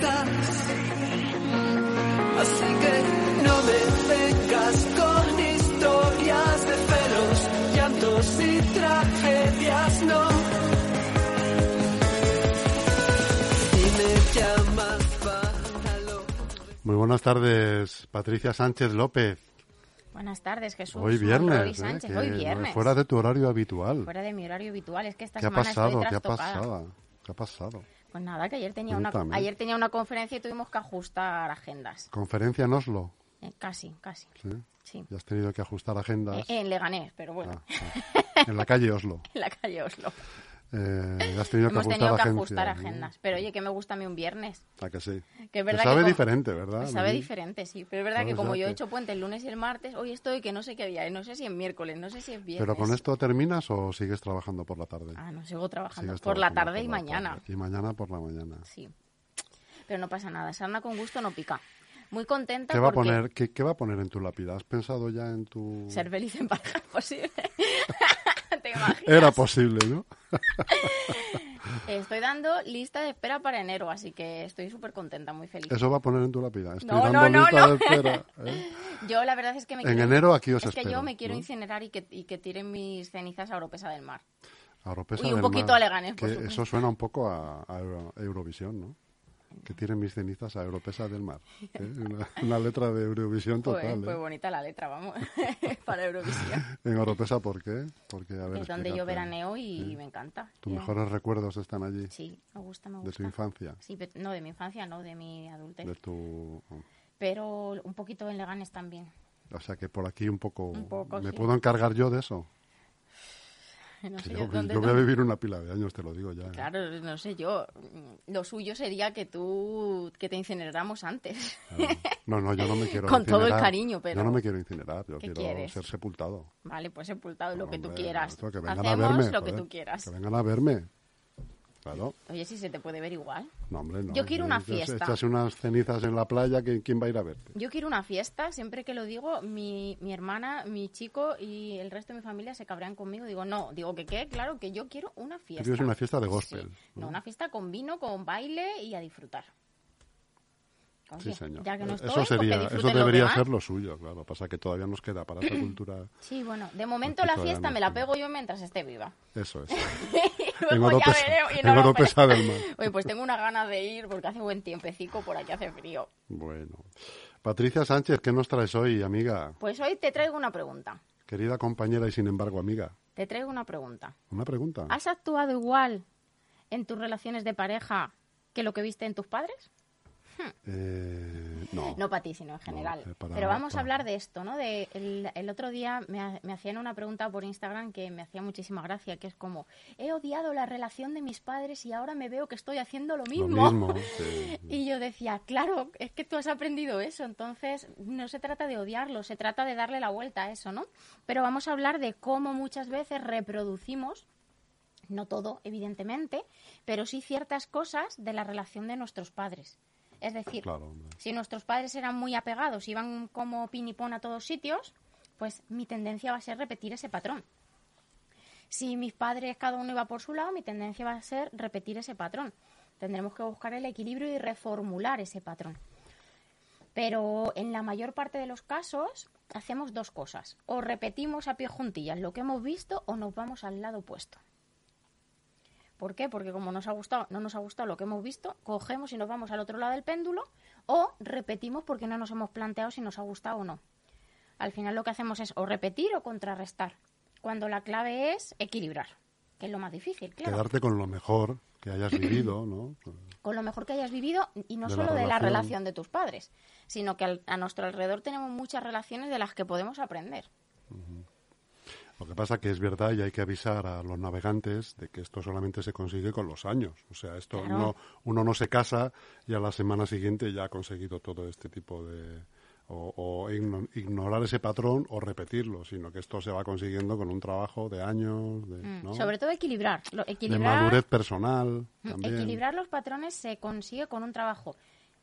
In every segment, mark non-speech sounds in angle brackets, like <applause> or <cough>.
estás. Así que no me vengas con historias de celos, llantos y tragedias, no. Y me llamas para lo Muy buenas tardes, Patricia Sánchez López. Buenas tardes, Jesús. Hoy viernes, ¿eh? Sánchez, que hoy no- viernes. fuera de tu horario habitual. Fuera de mi horario habitual. Es que esta ¿Qué ha semana pasado? estoy ¿Qué ha pasado? ¿Qué ha pasado? Pues nada, que ayer tenía, una, ayer tenía una conferencia y tuvimos que ajustar agendas. Conferencia en Oslo. Eh, casi, casi. ¿sí? Sí. Ya has tenido que ajustar agendas. Eh, en Leganés, pero bueno, Ah, ah. En la calle Oslo. <laughs> en la calle Oslo. Eh, has tenido que Hemos ajustar tenido que ajustar ¿no? agendas. Pero oye, que me gusta a mí un viernes. ¿A que sí? Que es verdad sabe que como- diferente, ¿verdad? Sabe diferente, sí. Pero es verdad que como yo he hecho puente el lunes y el martes, hoy estoy que no sé qué día, no sé si es miércoles, no sé si es viernes. ¿Pero con esto terminas o sigues trabajando por la tarde? Ah, no, sigo trabajando por la tarde y mañana. tarde. Y mañana por la mañana. Sí. Pero no pasa nada. Sarna con gusto no pica. Muy contenta ¿Qué va, a poner, qué, qué va a poner en tu lápida? ¿Has pensado ya en tu...? ser feliz en pareja <laughs> posible. ¿Te imaginas? Era posible, ¿no? <laughs> Estoy dando lista de espera para enero, así que estoy súper contenta, muy feliz. Eso va a poner en tu lápida. Estoy No, dando no, no, lista no. de espera. ¿eh? <laughs> Yo la verdad es que me En quiero... enero aquí os Es que espero, yo me quiero ¿no? incinerar y que, y que tiren mis cenizas a Oropesa del Mar. A Oropesa Y un del poquito Mar, a Leganés, por que. Eso suena un poco a, a Euro- Eurovisión, ¿no? Que tiren mis cenizas a Europesa del Mar. ¿eh? Una, una letra de Eurovisión Fue, total. fue ¿eh? bonita la letra, vamos, <laughs> para Eurovisión. En Oropesa, ¿por qué? Porque, a ver, es donde yo veraneo y Sí. me encanta. Tus Yo- mejores recuerdos están allí, Sí, me gusta, me de gusta. tu infancia, Sí, pe- no, de mi infancia, no, de mi adultez. de tu... Pero un poquito en Leganes también. O sea, que por aquí un poco... Un poco, ¿Me sí. puedo encargar yo de eso? <laughs> No Que sé yo, dónde- yo voy a vivir una pila de años, te lo digo ya. ¿eh? Claro, no sé yo. Lo suyo sería que tú, que te incineráramos antes. Claro. No, no, yo no me <laughs> quiero Con todo el incinerar. cariño, pero- Yo no me quiero incinerar, yo ¿Qué quiero quieres? ser sepultado. vale, pues sepultado, lo que tú Hombre, quieras. esto, que vengan Hacemos a verme, lo que joder, tú quieras. Que vengan a verme. Claro. Oye, si se te puede ver igual. No, hombre, no. Yo quiero una fiesta. Echas unas cenizas en la playa, ¿quién, va a ir a verte? Yo quiero una fiesta, siempre que lo digo, mi, mi hermana, mi chico y el resto de mi familia se cabrean conmigo. Digo, no, digo que qué, claro, que yo quiero una Tú fiesta. quieres una fiesta de gospel. Sí. No, una fiesta con vino, con baile y a disfrutar. Sí, Oye, señor. Ya que no eso estoy, pues que sería, eso debería ser lo suyo, claro. Pasa que todavía nos queda para esa <clears throat> cultura. Sí, bueno, de momento Aquí la fiesta no me la pego yo mientras esté viva. Eso es. <laughs> <laughs> Ya Oropesa, veré y en no del Mar. Oye, pues tengo una ganas de ir porque hace buen tiempecico, por aquí hace frío. Bueno. Patricia Sánchez, ¿qué nos traes hoy, amiga? Pues hoy te traigo una pregunta. Querida compañera y sin embargo amiga. Te traigo una pregunta. Una pregunta. ¿Has actuado igual en tus relaciones de pareja que lo que viste en tus padres? Eh, no. No para ti, sino en general. eh, para- Pero vamos para- a hablar de esto, ¿no? De el, el otro día me, ha- me hacían una pregunta por Instagram que me hacía muchísima gracia, que es como, he odiado la relación de mis padres y ahora me veo que estoy haciendo lo Lo mismo. <laughs> mismo. sí. Y yo decía, claro, es que tú has aprendido eso, entonces no se trata de odiarlo, se trata de darle la vuelta a eso, ¿no? Pero vamos a hablar de cómo muchas veces reproducimos, no todo, evidentemente, pero sí ciertas cosas de la relación de nuestros padres. Es decir, Claro, si nuestros padres eran muy apegados, iban como pinipón a todos sitios, pues mi tendencia va a ser repetir ese patrón. Si mis padres cada uno iba por su lado, mi tendencia va a ser repetir ese patrón. Tendremos que buscar el equilibrio y reformular ese patrón. Pero en la mayor parte de los casos hacemos dos cosas. O repetimos a pie juntillas lo que hemos visto o nos vamos al lado opuesto. ¿Por qué? Porque como nos ha gustado, no nos ha gustado lo que hemos visto, cogemos y nos vamos al otro lado del péndulo o repetimos porque no nos hemos planteado si nos ha gustado o no. Al final lo que hacemos es o repetir o contrarrestar, cuando la clave es equilibrar, que es lo más difícil, claro. Quedarte con lo mejor que hayas vivido, ¿no? Con lo mejor que hayas vivido y no De la solo de la relación. relación de tus padres, sino que al- a nuestro alrededor tenemos muchas relaciones de las que podemos aprender. Lo que pasa que es verdad y hay que avisar a los navegantes de que esto solamente se consigue con los años. O sea, esto Claro. no, uno no se casa y a la semana siguiente ya ha conseguido todo este tipo de... O, o igno- ignorar ese patrón o repetirlo, sino que esto se va consiguiendo con un trabajo de años, de, Mm, ¿no? Sobre todo equilibrar. Lo- de equilibrar madurez personal. Mm, También. Equilibrar los patrones se consigue con un trabajo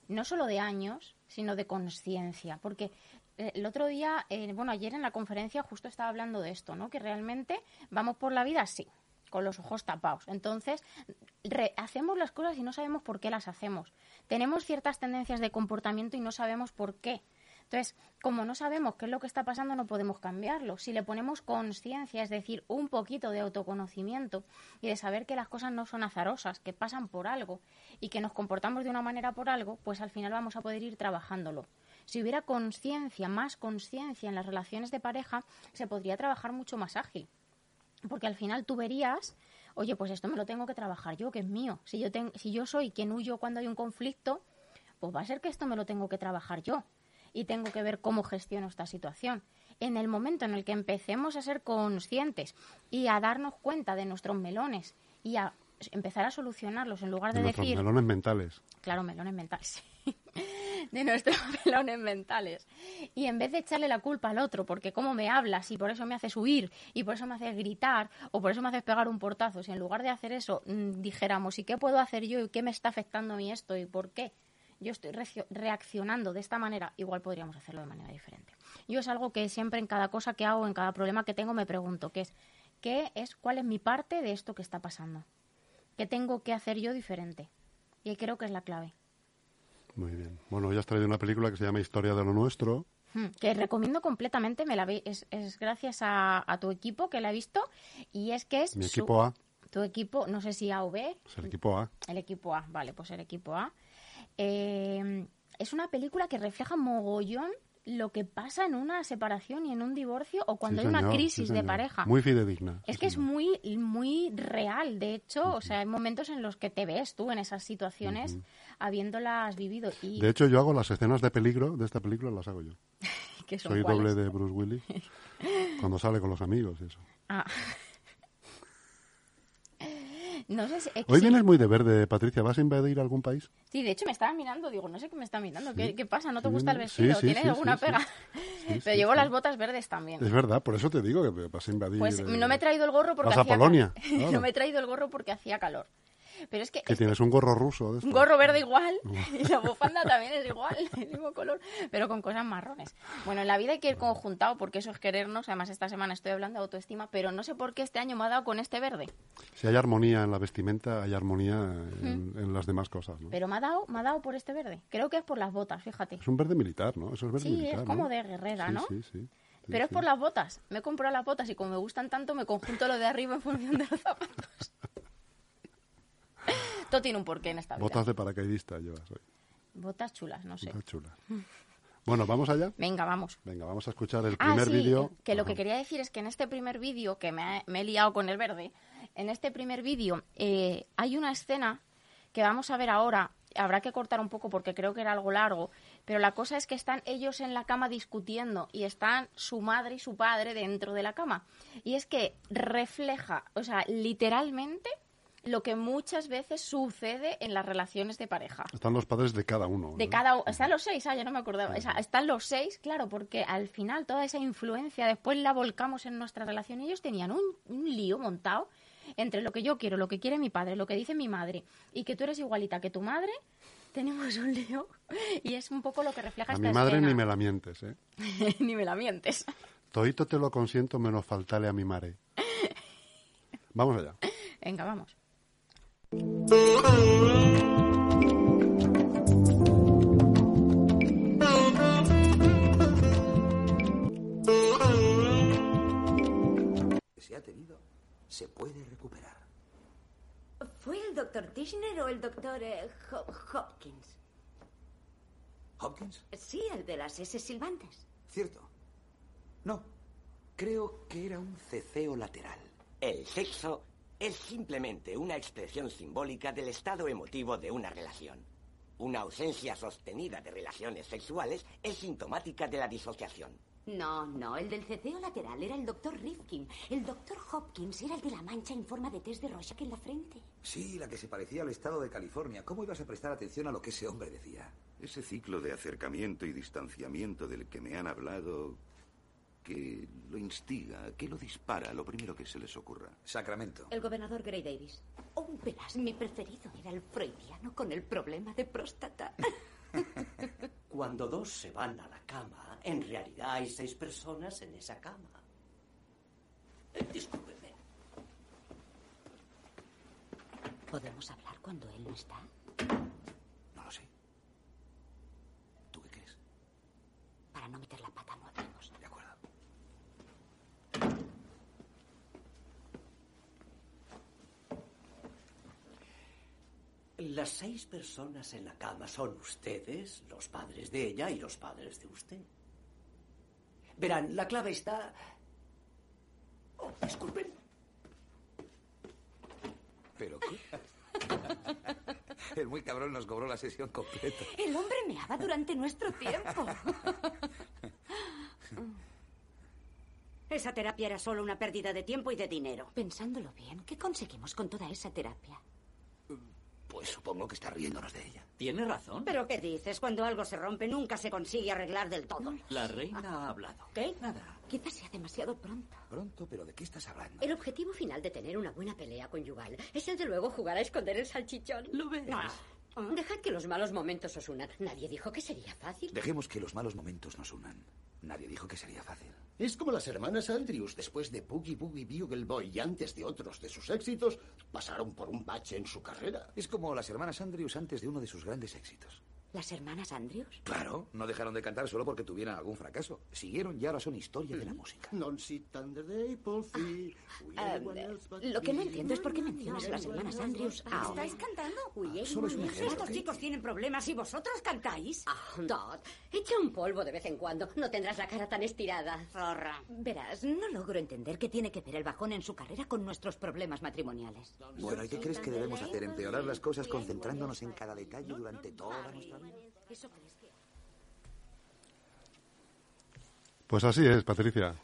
no solo de años, sino de conciencia. Porque el otro día, eh, bueno, ayer en la conferencia justo estaba hablando de esto, ¿no? Que realmente vamos por la vida así. con los ojos tapados. Entonces, re- hacemos las cosas y no sabemos por qué las hacemos. Tenemos ciertas tendencias de comportamiento y no sabemos por qué. Entonces, como no sabemos qué es lo que está pasando, no podemos cambiarlo. Si le ponemos conciencia, es decir, un poquito de autoconocimiento y de saber que las cosas no son azarosas, que pasan por algo y que nos comportamos de una manera por algo, pues al final vamos a poder ir trabajándolo. Si hubiera conciencia, más conciencia en las relaciones de pareja, se podría trabajar mucho más ágil. Porque al final tú verías, oye, pues esto me lo tengo que trabajar yo, que es mío. Si yo, ten- si yo soy quien huyo cuando hay un conflicto, pues va a ser que esto me lo tengo que trabajar yo. Y tengo que ver cómo gestiono esta situación. En el momento en el que empecemos a ser conscientes y a darnos cuenta de nuestros melones y a empezar a solucionarlos en lugar de De decir, melones mentales. Claro, melones mentales. <laughs> De nuestros <laughs> melones mentales. Y en vez de echarle la culpa al otro, porque cómo me hablas y por eso me haces huir y por eso me haces gritar o por eso me haces pegar un portazo, si en lugar de hacer eso mm, dijéramos, ¿y qué puedo hacer yo y qué me está afectando a mí esto y por qué? Yo estoy reaccionando de esta manera, igual podríamos hacerlo de manera diferente. Yo es algo que siempre en cada cosa que hago, en cada problema que tengo, me pregunto, es, ¿qué es, cuál es mi parte de esto que está pasando? ¿Qué tengo que hacer yo diferente? Y creo que es la clave. Muy bien. Bueno, ya has traído una película que se llama Historia de lo Nuestro. Hmm, Que recomiendo completamente, me la vi- es, es gracias a, a tu equipo que la he visto y es que es Mi su- equipo A, tu equipo, no sé si A o B, es el equipo A. el equipo A, vale, pues el equipo A. Eh, es una película que refleja mogollón lo que pasa en una separación y en un divorcio o cuando Sí, hay una sí, crisis de pareja. Muy fidedigna. Es sí, que es muy, muy real, de hecho, o sea, hay momentos en los que te ves tú en esas situaciones habiéndolas vivido y De hecho, yo hago las escenas de peligro de esta película, las hago yo. <laughs> que son Soy cuáles. doble de Bruce Willis cuando sale con los amigos y eso. Ah. No sé si... Hoy sí. vienes muy de verde, Patricia. ¿Vas a invadir algún país? Sí, de hecho me estaba mirando, digo, no sé qué me está mirando, ¿qué, Sí. qué pasa? ¿No te gusta el vestido? sí, ¿Tienes alguna pega? Pero llevo las botas verdes también. Es verdad, por eso te digo que vas a invadir. Pues eh, no me he traído el gorro porque Vas a hacía Polonia, <laughs> claro. no me he traído el gorro porque hacía calor. Pero es que Que tienes un gorro ruso de un gorro verde <laughs> igual y la bufanda también es igual, <laughs> el mismo color, pero con cosas marrones. Bueno, en la vida hay que ir conjuntado porque eso es querernos. Además, esta semana estoy hablando de autoestima, pero no sé por qué este año me ha dado con este verde. Si hay armonía en la vestimenta, hay armonía en, en las demás cosas. ¿no? Pero me ha dado, me ha dado por este verde. Creo que es por las botas, fíjate. Es un verde militar, ¿no? Eso es verde Sí, militar. es como ¿no? de guerrera, Sí, ¿no? Sí, sí. sí, Pero es sí. por las botas. Me he comprado las botas y como me gustan tanto, me conjunto lo de arriba en función de los <laughs> zapatos. <laughs> Todo tiene un porqué en esta vida. Botas de paracaidista llevas hoy. Botas chulas, no sé. Botas chulas. Bueno, ¿vamos allá? Venga, vamos. Venga, vamos a escuchar el Ah, primer sí, vídeo. que lo que quería decir es que en este primer vídeo, que me, ha- me he liado con el verde, en este primer vídeo eh, hay una escena que vamos a ver ahora, habrá que cortar un poco porque creo que era algo largo, pero la cosa es que están ellos en la cama discutiendo y están su madre y su padre dentro de la cama. Y es que refleja, o sea, literalmente lo que muchas veces sucede en las relaciones de pareja. Están los padres de cada uno. De cada uno. Están los seis, ah, ya no me acordaba. O sea, están los seis, claro, porque al final toda esa influencia después la volcamos en nuestra relación. Ellos tenían un, un lío montado entre lo que yo quiero, lo que quiere mi padre, lo que dice mi madre, y que tú eres igualita que tu madre. <laughs> Tenemos un lío y es un poco lo que refleja A esta mi madre escena. ni me la mientes, ¿eh? <laughs> ni me la mientes. Todito te lo consiento menos faltale a mi madre. Vamos allá. Venga, vamos. Se ha tenido se puede recuperar. ¿Fue el doctor Tishner o el doctor eh, Ho- Hopkins? ¿Hopkins? Sí, el de las S silbantes. Cierto. No. Creo que era un ceceo lateral. El sexo es simplemente una expresión simbólica del estado emotivo de una relación. Una ausencia sostenida de relaciones sexuales es sintomática de la disociación. No, no, el del ceceo lateral era el doctor Rifkin. El doctor Hopkins era el de la mancha en forma de test de Rorschach en la frente. Sí, la que se parecía al estado de California. ¿Cómo ibas a prestar atención a lo que ese hombre decía? Ese ciclo de acercamiento y distanciamiento del que me han hablado, que lo instiga, que lo dispara, lo primero que se les ocurra. Sacramento. El gobernador Gray Davis. Oh, verás, mi preferido era el freudiano con el problema de próstata. <laughs> Cuando dos se van a la cama, en realidad hay seis personas en esa cama. Eh, discúlpeme. ¿Podemos hablar cuando él no está? No lo sé. ¿Tú qué crees? Para no meter la pata, no hablemos. De acuerdo. Las seis personas en la cama son ustedes, los padres de ella y los padres de usted. Verán, la clave está... Oh, disculpen. ¿Pero qué? El muy cabrón nos cobró la sesión completa. El hombre meaba durante nuestro tiempo. Esa terapia era solo una pérdida de tiempo y de dinero. Pensándolo bien, ¿qué conseguimos con toda esa terapia? Supongo que está riéndonos de ella. Tiene razón. ¿Pero qué dices? Cuando algo se rompe nunca se consigue arreglar del todo. La reina ha hablado. ¿Qué? Nada. Quizás sea demasiado pronto. Pronto, pero ¿de qué estás hablando? El objetivo final de tener una buena pelea conyugal es desde luego jugar a esconder el salchichón. ¿Lo ves? Ah, Dejad que los malos momentos os unan. Nadie dijo que sería fácil. Dejemos que los malos momentos nos unan. Nadie dijo que sería fácil. Es como las hermanas Andrews, después de Boogie Boogie Bugle Boy y antes de otros de sus éxitos, pasaron por un bache en su carrera. Es como las hermanas Andrews antes de uno de sus grandes éxitos. ¿Las hermanas Andrews? Claro, no dejaron de cantar solo porque tuvieran algún fracaso. Siguieron y ahora son historia de la música. Non sit under the apple tree. We Ah, everyone else but lo que no entiendo es por qué mencionas a las hermanas Andrews ahora. ¿Estáis cantando? Ah, solo es un ejemplo. Estos chicos tienen problemas y vosotros cantáis. Ah, Todd, echa un polvo de vez en cuando. No tendrás la cara tan estirada. Zorra. Verás, no logro entender qué tiene que ver el bajón en su carrera con nuestros problemas matrimoniales. Bueno, ¿y qué crees que debemos hacer? ¿Empeorar las cosas concentrándonos en cada detalle durante toda nuestra vida? ¿Eso crees que...? Pues así es, Patricia.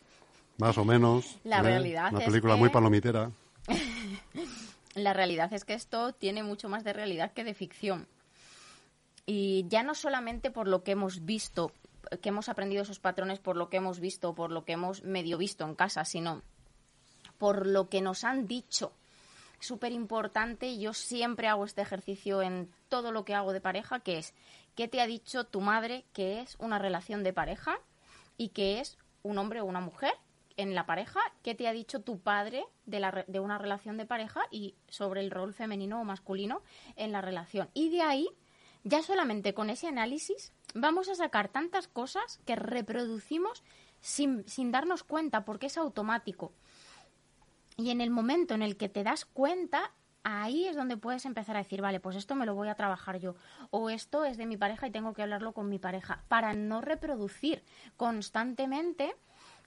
Más o menos. La ¿eh? realidad Una es película que- muy palomitera. <laughs> La realidad es que esto tiene mucho más de realidad que de ficción. Y ya no solamente por lo que hemos visto, que hemos aprendido esos patrones por lo que hemos visto, por lo que hemos medio visto en casa, sino por lo que nos han dicho. Súper importante, yo siempre hago este ejercicio en todo lo que hago de pareja, que es, ¿qué te ha dicho tu madre que es una relación de pareja y que es un hombre o una mujer en la pareja? ¿Qué te ha dicho tu padre de, la de una relación de pareja y sobre el rol femenino o masculino en la relación? Y de ahí, ya solamente con ese análisis, vamos a sacar tantas cosas que reproducimos sin, sin darnos cuenta, porque es automático. Y en el momento en el que te das cuenta, ahí es donde puedes empezar a decir, vale, pues esto me lo voy a trabajar yo. O esto es de mi pareja y tengo que hablarlo con mi pareja. Para no reproducir constantemente,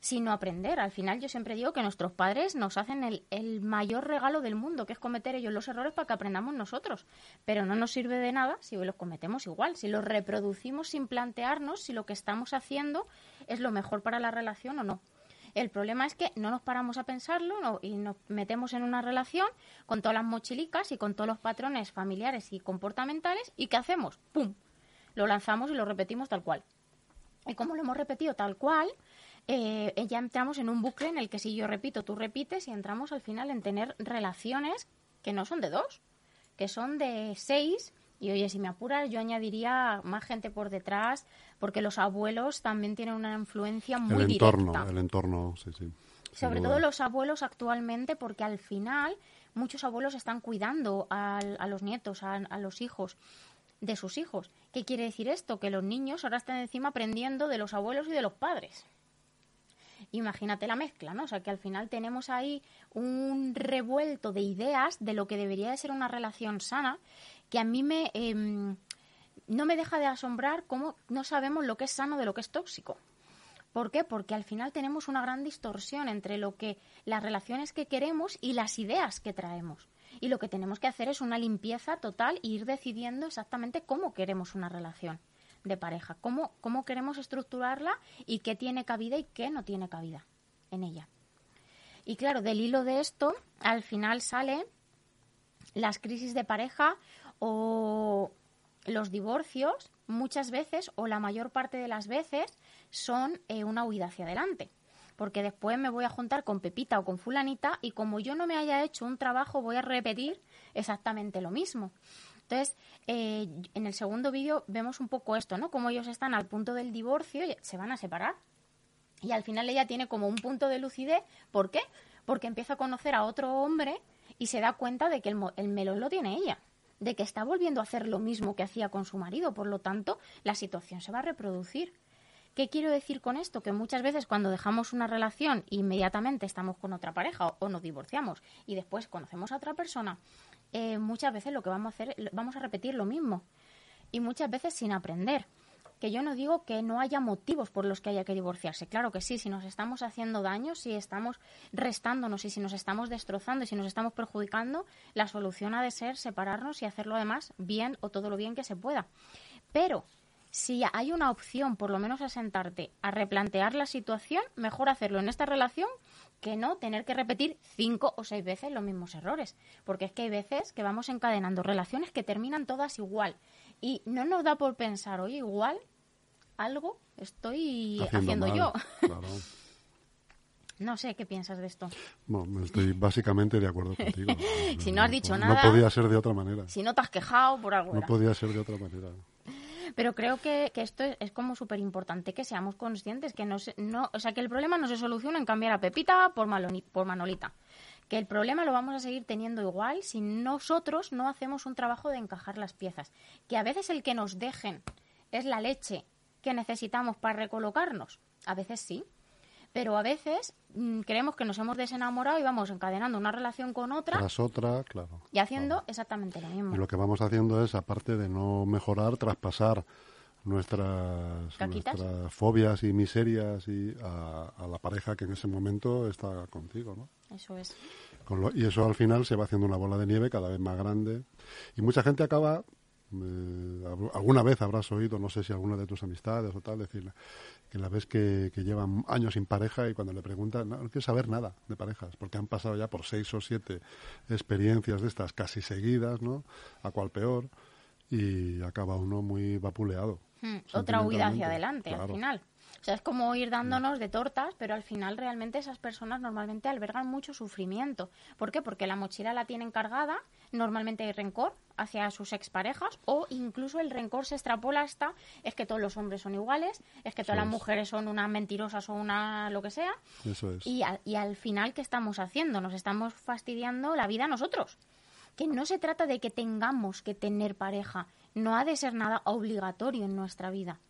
sino aprender. Al final yo siempre digo que nuestros padres nos hacen el, el mayor regalo del mundo, que es cometer ellos los errores para que aprendamos nosotros. Pero no nos sirve de nada si los cometemos igual, si los reproducimos sin plantearnos si lo que estamos haciendo es lo mejor para la relación o no. El problema es que no nos paramos a pensarlo y nos metemos en una relación con todas las mochilicas y con todos los patrones familiares y comportamentales y ¿qué hacemos? ¡Pum! Lo lanzamos y lo repetimos tal cual. Y como lo hemos repetido tal cual, eh, ya entramos en un bucle en el que si yo repito, tú repites y entramos al final en tener relaciones que no son de dos, que son de seis. Y oye, si me apuras, yo añadiría más gente por detrás, porque los abuelos también tienen una influencia muy el entorno, directa. el entorno, sí, sí. Sobre duda. todo los abuelos actualmente, porque al final muchos abuelos están cuidando al- a, los nietos, a, a los hijos de sus hijos. ¿Qué quiere decir esto? Que los niños ahora están encima aprendiendo de los abuelos y de los padres. Imagínate la mezcla, ¿no? O sea, que al final tenemos ahí un revuelto de ideas de lo que debería de ser una relación sana, que a mí me em, no me deja de asombrar cómo no sabemos lo que es sano de lo que es tóxico. ¿Por qué? Porque al final tenemos una gran distorsión entre lo que las relaciones que queremos y las ideas que traemos. Y lo que tenemos que hacer es una limpieza total e ir decidiendo exactamente cómo queremos una relación de pareja, cómo, cómo queremos estructurarla y qué tiene cabida y qué no tiene cabida en ella. Y claro, del hilo de esto, al final sale las crisis de pareja o los divorcios, muchas veces o la mayor parte de las veces, son eh, una huida hacia adelante. Porque después me voy a juntar con Pepita o con Fulanita y como yo no me haya hecho un trabajo, voy a repetir exactamente lo mismo. Entonces, eh, en el segundo vídeo vemos un poco esto, ¿no? Como ellos están al punto del divorcio y se van a separar. Y al final ella tiene como un punto de lucidez. ¿Por qué? Porque empieza a conocer a otro hombre y se da cuenta de que el, el melón lo tiene ella, de que está volviendo a hacer lo mismo que hacía con su marido, por lo tanto, la situación se va a reproducir. ¿Qué quiero decir con esto? Que muchas veces cuando dejamos una relación inmediatamente estamos con otra pareja o, nos divorciamos y después conocemos a otra persona, eh, muchas veces lo que vamos a hacer, vamos a repetir lo mismo y muchas veces sin aprender. Que yo no digo que no haya motivos por los que haya que divorciarse. Claro que sí, si nos estamos haciendo daño, si estamos restándonos y si nos estamos destrozando y si nos estamos perjudicando, la solución ha de ser separarnos y hacerlo además bien o todo lo bien que se pueda. Pero si hay una opción, por lo menos a sentarte, a replantear la situación, mejor hacerlo en esta relación que no tener que repetir cinco o seis veces los mismos errores. Porque es que hay veces que vamos encadenando relaciones que terminan todas igual. Y no nos da por pensar, oye, igual algo estoy haciendo, mal, yo. claro. <laughs> no sé, ¿qué piensas de esto? Bueno, estoy básicamente de acuerdo contigo. <laughs> Si no has dicho no nada- podía ser de otra manera. Si no te has quejado por algo. No era. podía ser de otra manera. Pero creo que, que esto es, es como súper importante que seamos conscientes, que no, se- no, o sea, que el problema no se soluciona en cambiar a Pepita por, Maloni- por Manolita. Que el problema lo vamos a seguir teniendo igual si nosotros no hacemos un trabajo de encajar las piezas. Que a veces el que nos dejen es la leche que necesitamos para recolocarnos. A veces sí. Pero a veces mm, creemos que nos hemos desenamorado y vamos encadenando una relación con otra Tras otra, claro. y haciendo exactamente lo mismo. Y lo que vamos haciendo es, aparte de no mejorar, traspasar nuestras, nuestras fobias y miserias y a, a la pareja que en ese momento está contigo, ¿no? Eso es. Con lo- y eso al final se va haciendo una bola de nieve cada vez más grande. Y mucha gente acaba, eh, al- alguna vez habrás oído, no sé si alguna de tus amistades o tal, decir que la ves que, que llevan años sin pareja y cuando le preguntan, no, no saber nada de parejas, porque han pasado ya por seis o siete experiencias de estas casi seguidas, ¿no? A cual peor, y acaba uno muy vapuleado. Hmm, Otra huida hacia adelante al final. O sea, es como ir dándonos de tortas, pero al final realmente esas personas normalmente albergan mucho sufrimiento. ¿Por qué? Porque la mochila la tienen cargada, normalmente hay rencor hacia sus exparejas o incluso el rencor se extrapola hasta es que todos los hombres son iguales, es que todas Eso las es. mujeres son unas mentirosas o una lo que sea. Eso es. Y, al- y al final, ¿qué estamos haciendo? Nos estamos fastidiando la vida a nosotros. Que no se trata de que tengamos que tener pareja, no ha de ser nada obligatorio en nuestra vida.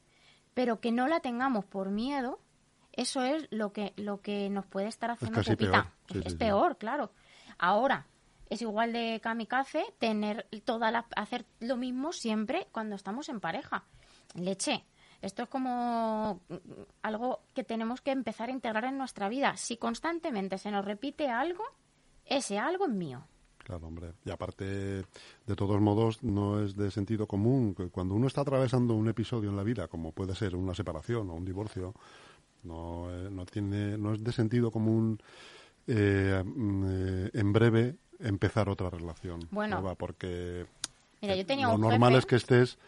Pero que no la tengamos por miedo, eso es lo que, lo que nos puede estar haciendo pupita. peor. Sí, es sí, sí. peor, claro. Ahora, es igual de kamikaze tener toda la, hacer lo mismo siempre cuando estamos en pareja. Leche. Esto es como mm, algo que tenemos que empezar a integrar en nuestra vida. Si constantemente se nos repite algo, ese algo es mío. Claro, hombre. Y aparte, de todos modos, no es de sentido común que cuando uno está atravesando un episodio en la vida, como puede ser una separación o un divorcio, no, eh, no tiene, no es de sentido común eh, mm, eh, en breve empezar otra relación Bueno. nueva, porque Mira, yo tenía lo un normal jefe- es que estés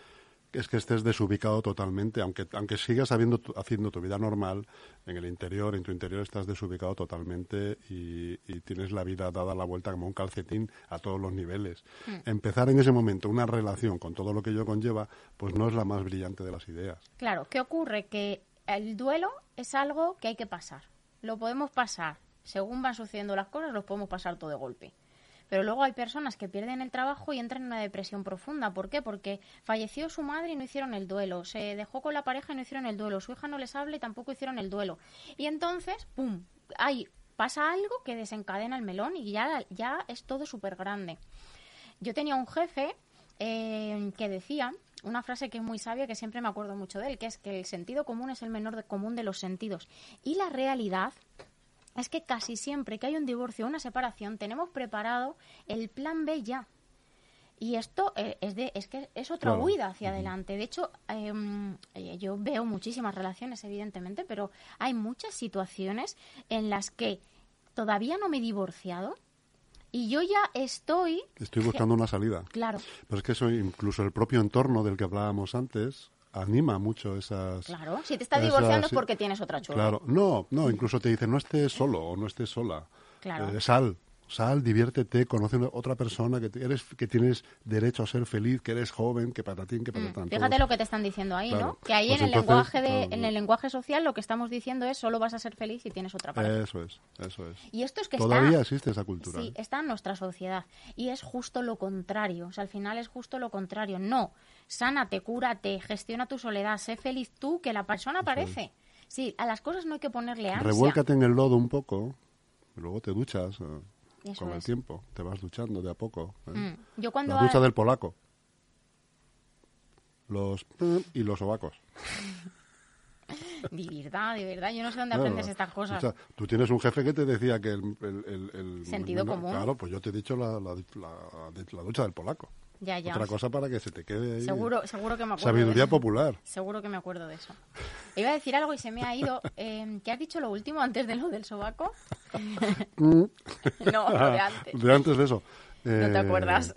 es que estés desubicado totalmente, aunque aunque sigas habiendo haciendo tu vida normal, en el interior, en tu interior estás desubicado totalmente y, y tienes la vida dada la vuelta como un calcetín a todos los niveles. Hmm. Empezar en ese momento una relación con todo lo que ello conlleva, pues no es la más brillante de las ideas. Claro, ¿qué ocurre? Que el duelo es algo que hay que pasar. Lo podemos pasar. Según van sucediendo las cosas, los podemos pasar todo de golpe. Pero luego hay personas que pierden el trabajo y entran en una depresión profunda. ¿Por qué? Porque falleció su madre y no hicieron el duelo. Se dejó con la pareja y no hicieron el duelo. Su hija no les habla y tampoco hicieron el duelo. Y entonces, ¡pum! Ahí pasa algo que desencadena el melón y ya, ya es todo súper grande. Yo tenía un jefe eh, que decía una frase que es muy sabia, que siempre me acuerdo mucho de él, que es que el sentido común es el menor de- común de los sentidos. Y la realidad es que casi siempre que hay un divorcio o una separación tenemos preparado el plan B ya. Y esto eh, es, de, es que es otra Claro. huida hacia adelante. De hecho, em, eh, yo veo muchísimas relaciones, evidentemente, pero hay muchas situaciones en las que todavía no me he divorciado y yo ya estoy... Estoy buscando una salida. Claro, Pero es que eso, incluso el propio entorno del que hablábamos antes, anima mucho esas... claro. Si te estás esas- divorciando es porque tienes otra chula. Claro, no, no, incluso te dice no estés solo o no estés sola. Claro. Eh, sal, Sal, diviértete, conoce a otra persona, que eres que tienes derecho a ser feliz, que eres joven, que patatín, que patatán. Mm, Fíjate todos. lo que te están diciendo ahí, Claro. ¿no? Que ahí Pues en el lenguaje de, claro, en el lenguaje social lo que estamos diciendo es solo vas a ser feliz si tienes otra pareja. Eso es, eso es. Y esto es que Todavía está, existe esa cultura. Sí, ¿eh? está en nuestra sociedad. Y es justo lo contrario. O sea, al final es justo lo contrario. No, sánate, cúrate, gestiona tu soledad, sé feliz tú, que la persona aparece. Sí, a las cosas no hay que ponerle ansia. Revuélcate en el lodo un poco, luego te duchas Eso con el es. tiempo. Te vas duchando de a poco. ¿eh? Mm. Yo cuando La ducha ha- del polaco. Los y los sobacos. <laughs> De verdad, de verdad, yo no sé dónde No, aprendes no. estas cosas. O sea, tú tienes un jefe que te decía que el... el- el- el- Sentido no, común. Claro, pues yo te he dicho la, la, la- la ducha del polaco. Ya, ya. Otra cosa para que se te quede ahí. Seguro, seguro que me acuerdo. Sabiduría de... popular. Seguro que me acuerdo de eso. Iba a decir algo y se me ha ido. <laughs> Eh, ¿Qué has dicho lo último antes de lo del sobaco? <laughs> Mm. <laughs> No, lo de antes. De antes de eso. ¿No te Eh, acuerdas?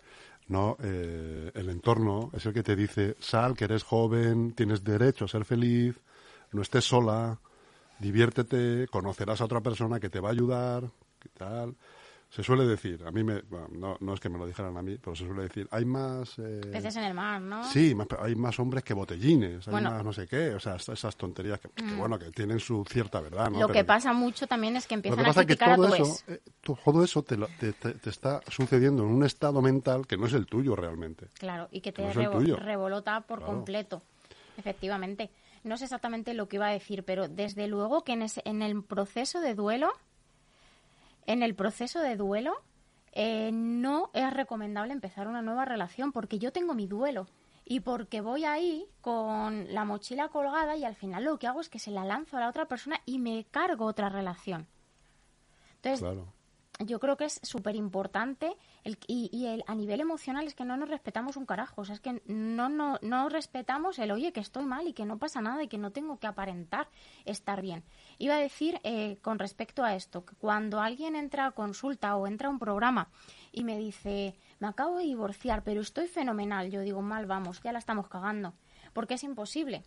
No, eh, el entorno es el que te dice, sal, que eres joven, tienes derecho a ser feliz, no estés sola, diviértete, conocerás a otra persona que te va a ayudar, ¿qué tal? Se suele decir, a mí me, bueno, no, no es que me lo dijeran a mí, pero se suele decir, hay más... eh, Peces en el mar, ¿no? Sí, más- hay más hombres que botellines, hay Bueno. más no sé qué, o sea, esas tonterías que, que Mm. bueno, que tienen su cierta verdad, ¿no? Lo Pero que pasa mucho también es que lo empiezan que a es que criticar a todo tu eso, eh, to- todo eso te, lo- te- te- te está sucediendo en un estado mental que no es el tuyo realmente. Claro, y que te No revo- revolota por Claro. completo. Efectivamente. No sé exactamente lo que iba a decir, pero desde luego que en, ese- en el proceso de duelo, en el proceso de duelo, eh, no es recomendable empezar una nueva relación porque yo tengo mi duelo y porque voy ahí con la mochila colgada y al final lo que hago es que se la lanzo a la otra persona y me cargo otra relación. Entonces. Yo creo que es súper importante y, y el, a nivel emocional es que no nos respetamos un carajo. O sea, es que no, no, no respetamos el oye que estoy mal y que no pasa nada y que no tengo que aparentar estar bien. Iba a decir eh, con respecto a esto, que cuando alguien entra a consulta o entra a un programa y me dice, me acabo de divorciar, pero estoy fenomenal, yo digo, mal vamos, ya la estamos cagando. Porque es imposible.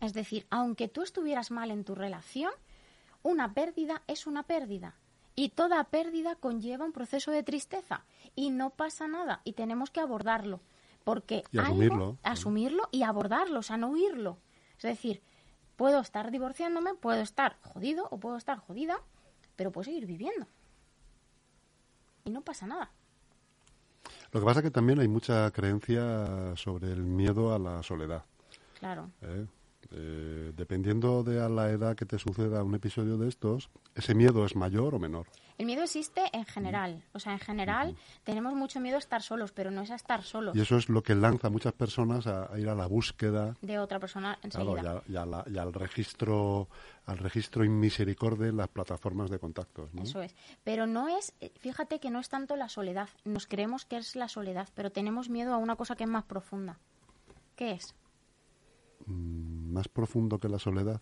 Es decir, aunque tú estuvieras mal en tu relación, una pérdida es una pérdida. Y toda pérdida conlleva un proceso de tristeza. Y no pasa nada. Y tenemos que abordarlo. Porque Y algo- asumirlo. asumirlo y abordarlo, o sea, no huirlo. Es decir, puedo estar divorciándome, puedo estar jodido o puedo estar jodida, pero puedo seguir viviendo. Y no pasa nada. Lo que pasa es que también hay mucha creencia sobre el miedo a la soledad. Claro. ¿eh? Eh, dependiendo de a la edad que te suceda un episodio de estos, ese miedo es mayor o menor. El miedo existe en general. O sea, en general tenemos mucho miedo a estar solos, pero no es a estar solos Y eso es lo que lanza a muchas personas a, a ir a la búsqueda de otra persona enseguida. claro, y, a- y a la- y al registro al registro inmisericordia en las plataformas de contactos. ¿no? Eso es. Pero no es, eh, fíjate que no es tanto la soledad. Nos creemos que es la soledad, pero tenemos miedo a una cosa que es más profunda. ¿Qué es? Mm, Más profundo que la soledad.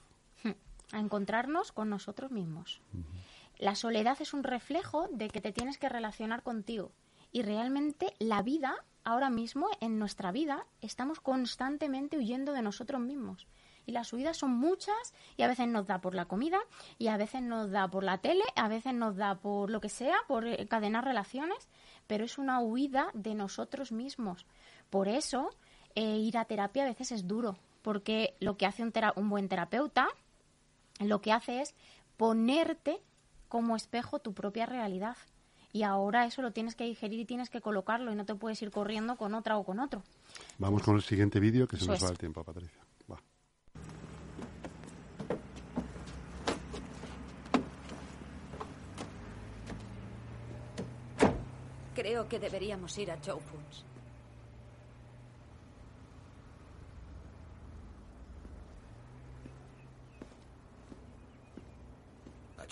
A encontrarnos con nosotros mismos. La soledad es un reflejo de que te tienes que relacionar contigo. Y realmente la vida, ahora mismo, en nuestra vida, estamos constantemente huyendo de nosotros mismos. Y las huidas son muchas y a veces nos da por la comida y a veces nos da por la tele, a veces nos da por lo que sea, por eh, encadenar relaciones, pero es una huida de nosotros mismos. Por eso, eh, ir a terapia a veces es duro, porque lo que hace un, tera- un buen terapeuta lo que hace es ponerte como espejo tu propia realidad. Y ahora eso lo tienes que digerir y tienes que colocarlo y no te puedes ir corriendo con otra o con otro. Vamos con el siguiente vídeo que se Eso nos va es. el tiempo, Patricia. Va. Creo que deberíamos ir a Joe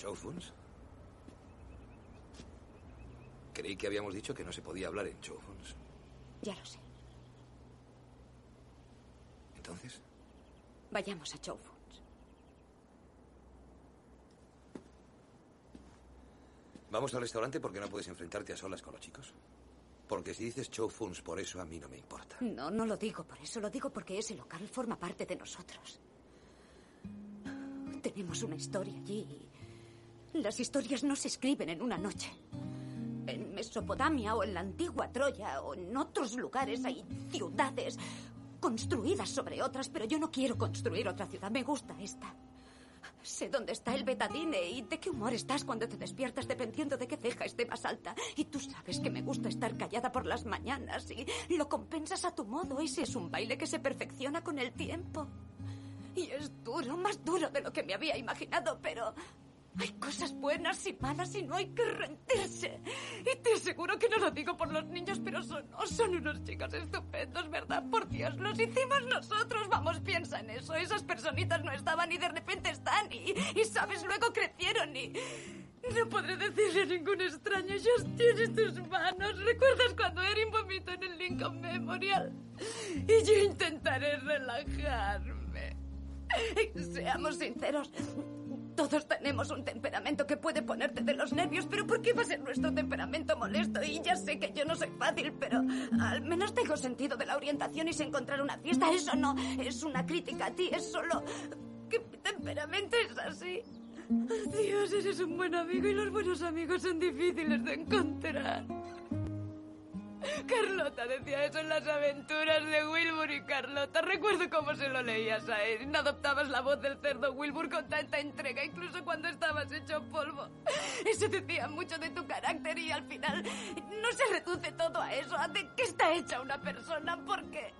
Chowfuns? Creí que habíamos dicho que no se podía hablar en Chowfuns. Ya lo sé. Entonces, Vayamos a Joe Funs. ¿vamos al restaurante porque no puedes enfrentarte a solas con los chicos? Porque si dices Chowfuns por eso a mí no me importa. No, no lo digo por eso, lo digo porque ese local forma parte de nosotros. Tenemos una historia allí. Las historias no se escriben en una noche. Mesopotamia o en la antigua Troya o en otros lugares hay ciudades construidas sobre otras, pero yo no quiero construir otra ciudad. Me gusta esta. Sé dónde está el betadine y de qué humor estás cuando te despiertas dependiendo de qué ceja esté más alta. Y tú sabes que me gusta estar callada por las mañanas y lo compensas a tu modo. Ese es un baile que se perfecciona con el tiempo. Y es duro, más duro de lo que me había imaginado, pero hay cosas buenas y malas y no hay que rendirse. Y te aseguro que no lo digo por los niños, pero son, oh, son unos chicos estupendos, ¿verdad? Por Dios, los hicimos nosotros. Vamos, piensa en eso. Esas personitas no estaban y de repente están y, y sabes, luego crecieron y... No podré decirle a ningún extraño, ya tienes tus manos. ¿Recuerdas cuando Erin vomitó en el Lincoln Memorial? Y yo intentaré relajarme. Seamos sinceros, todos tenemos un temperamento que puede ponerte de los nervios, pero ¿por qué va a ser nuestro temperamento molesto? Y ya sé que yo no soy fácil, pero al menos tengo sentido de la orientación y sé encontrar una fiesta. Eso no es una crítica a ti, es solo que mi temperamento es así. Dios, eres un buen amigo y los buenos amigos son difíciles de encontrar. Carlota decía eso en las aventuras de Wilbur y Carlota. Recuerdo cómo se lo leías a él. Adoptabas la voz del cerdo Wilbur con tanta entrega, incluso cuando estabas hecho polvo. Eso decía mucho de tu carácter y al final no se reduce todo a eso, de qué está hecha una persona, porque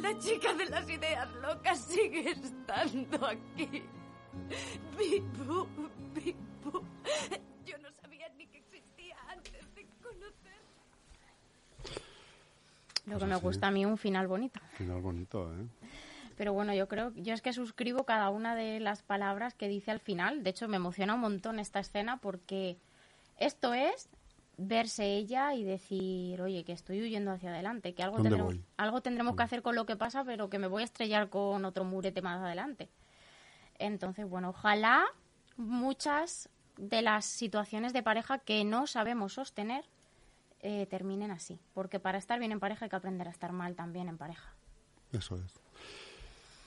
la chica de las ideas locas sigue estando aquí. Bibu, Bibu. Yo no sabía ni que existía antes de conocer. Lo que me gusta a mí un final bonito. Final bonito, ¿eh? Pero bueno, yo creo, yo es que suscribo cada una de las palabras que dice al final. De hecho, me emociona un montón esta escena porque esto es verse ella y decir, oye, que estoy huyendo hacia adelante, que algo ¿Dónde tendremos, voy? algo tendremos que hacer con lo que pasa, pero que me voy a estrellar con otro murete más adelante. Entonces, bueno, ojalá muchas de las situaciones de pareja que no sabemos sostener eh, terminen así, porque para estar bien en pareja hay que aprender a estar mal también en pareja. Eso es.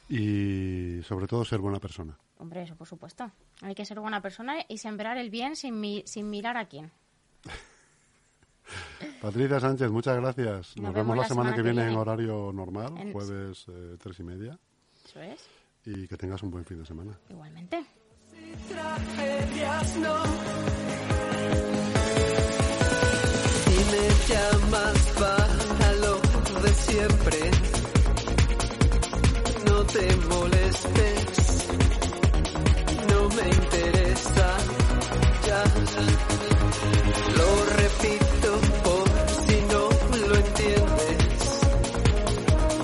Y sobre todo ser buena persona. Hombre, eso por supuesto. Hay que ser buena persona y sembrar el bien sin, mi- sin mirar a quién. <laughs> Patricia Sánchez, muchas gracias. Nos, vemos, la semana, que viene, en viene. horario normal, En- jueves eh, tres y media. Eso es. Y que tengas un buen fin de semana. Igualmente. me llamas para de siempre. No te molestes, no me interesa ya.